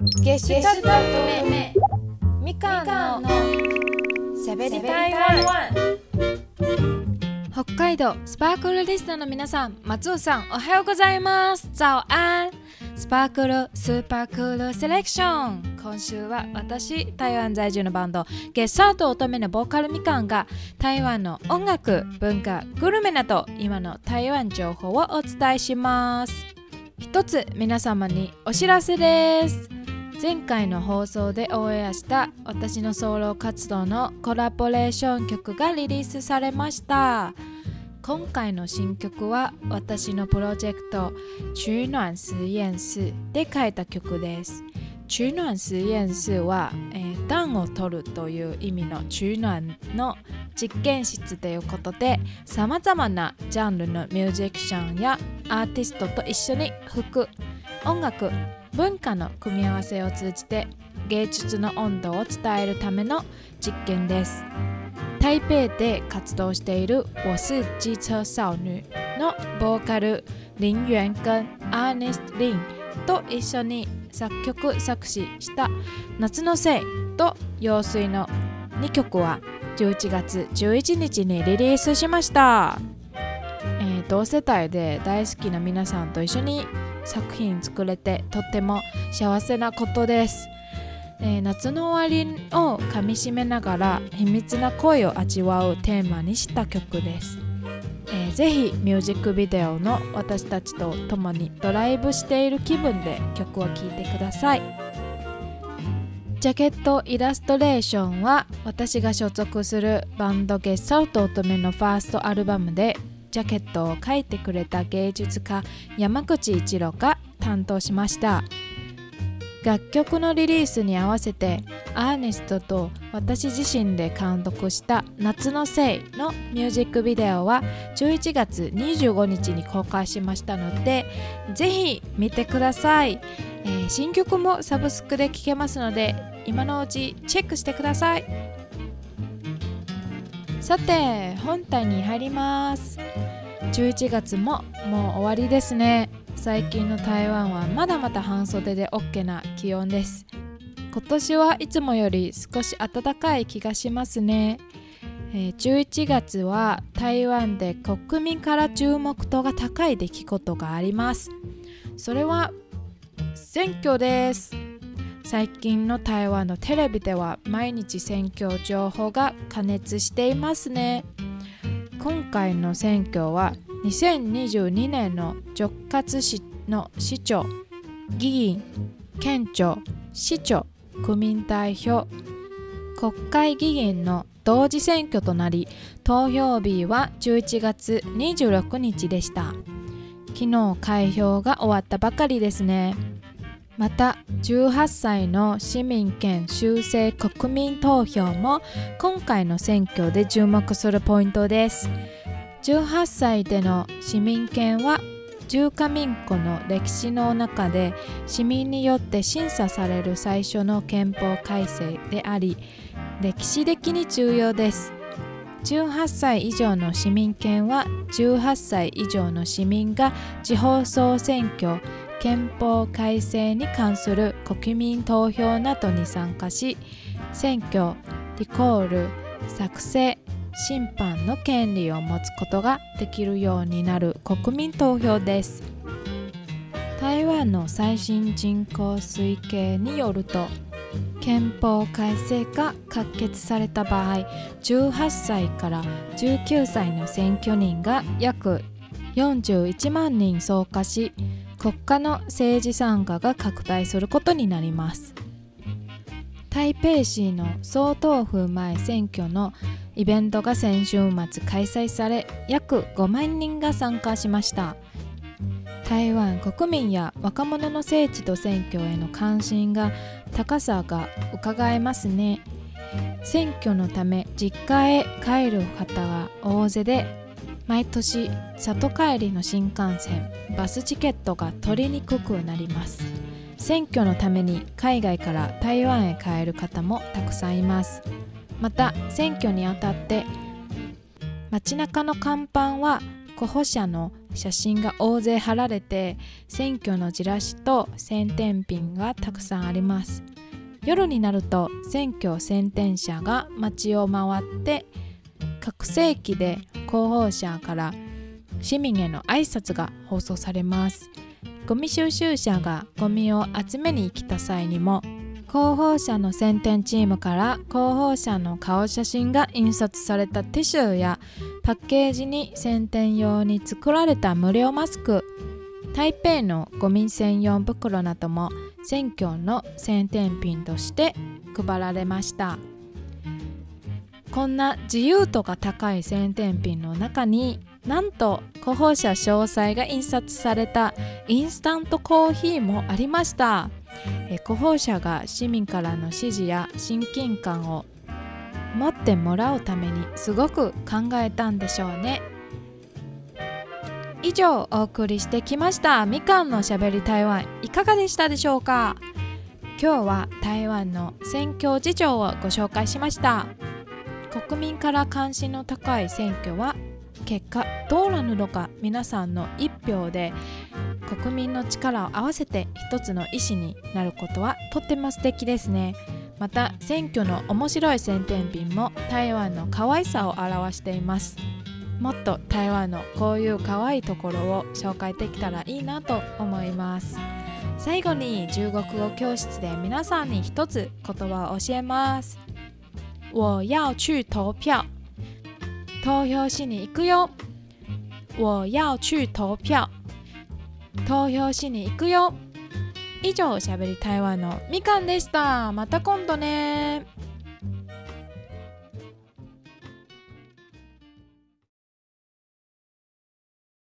ゲシュタルト目みかんのしゃべり台湾北海道スパークルリスナーの皆さん松尾さんおはようございます。早安スパークルスーパークールセレクション今週は私台湾在住のバンドゲッサート乙女のボーカルみかんが台湾の音楽文化グルメなど今の台湾情報をお伝えします。一つ皆様にお知らせです前回の放送でオンエアした私のソロ活動のコラボレーション曲がリリースされました。今回の新曲は私のプロジェクト「取暖实验室」で書いた曲です。取暖实验室は、えー、暖を取るという意味の取暖の実験室ということでさまざまなジャンルのミュージシャンやアーティストと一緒に服音楽文化の組み合わせを通じて芸術の温度を伝えるための実験です。台北で活動している「我是機車少女」のボーカル林元跟アーネスト・リンと一緒に作曲作詞した「夏のせい」と「用水」の2曲は11月11日にリリースしました、えー、同世代で大好きな皆さんと一緒に作品作れてとっても幸せなことです。えー、夏の終わりをかみしめながら秘密な恋を味わうテーマにした曲です、えー、ぜひミュージックビデオの私たちと共にドライブしている気分で曲を聴いてください。ジャケットイラストレーションは私が所属するバンドゲッサウト乙女のファーストアルバムでジャケットを描いてくれた芸術家山口一郎が担当しました。楽曲のリリースに合わせてアーネストと私自身で監督した「夏のせい」のミュージックビデオは11月25日に公開しましたのでぜひ見てください、えー、新曲もサブスクで聴けますので今のうちチェックしてください。さて本体に入ります。11月ももう終わりですね。最近の台湾はまだまだ半袖で OK な気温です。今年はいつもより少し暖かい気がしますね、えー、11月は台湾で国民から注目度が高い出来事があります。それは選挙です。最近の台湾のテレビでは毎日選挙情報が加熱していますね。今回の選挙は2022年の直轄市の市長議員県庁市長区民代表国会議員の同時選挙となり投票日は11月26日でした。昨日開票が終わったばかりですね。また18歳の市民権修正国民投票も今回の選挙で注目するポイントです。18歳での市民権は中華民国の歴史の中で市民によって審査される最初の憲法改正であり歴史的に重要です。18歳以上の市民権は18歳以上の市民が地方総選挙憲法改正に関する国民投票などに参加し選挙リコール作成審判の権利を持つことができるようになる国民投票です。台湾の最新人口推計によると憲法改正が可決された場合18歳から19歳の選挙人が約41万人増加し国家の政治参加が拡大することになります。台北市の総統府前選挙のイベントが先週末開催され約5万人が参加しました。台湾国民や若者の聖地と選挙への関心が高さが伺えますね。選挙のため実家へ帰る方が大勢で毎年里帰りの新幹線バスチケットが取りにくくなります。選挙のために海外から台湾へ帰る方もたくさんいます。また選挙にあたって街中の看板は候補者の写真が大勢貼られて選挙のチラシと宣伝品がたくさんあります。夜になると選挙宣伝車が街を回って各世紀で候補者から市民への挨拶が放送されます。ゴミ収集車がゴミを集めに行きた際にも候補者の宣伝チームから候補者の顔写真が印刷されたティッシュやパッケージに宣伝用に作られた無料マスク台北のゴミ専用袋なども選挙の宣伝品として配られました。こんな自由度が高い宣伝品の中になんと候補者詳細が印刷されたインスタントコーヒーもありました。候補者が市民からの支持や親近感を持ってもらうためにすごく考えたんでしょうね。以上お送りしてきました。みかんのしゃべり台湾いかがでしたでしょうか？今日は台湾の選挙事情をご紹介しました。国民から関心の高い選挙は結果どうなるのか皆さんの一票で国民の力を合わせて一つの意思になることはとっても素敵ですね。また選挙の面白い宣伝品も台湾の可愛さを表しています。もっと台湾のこういう可愛いところを紹介できたらいいなと思います。最後に中国語教室で皆さんに一つ言葉を教えます。我要去投票。投票しに行くよ我要去投票。投票しに行くよ以上しゃべり台湾のみかんでした。また今度ね。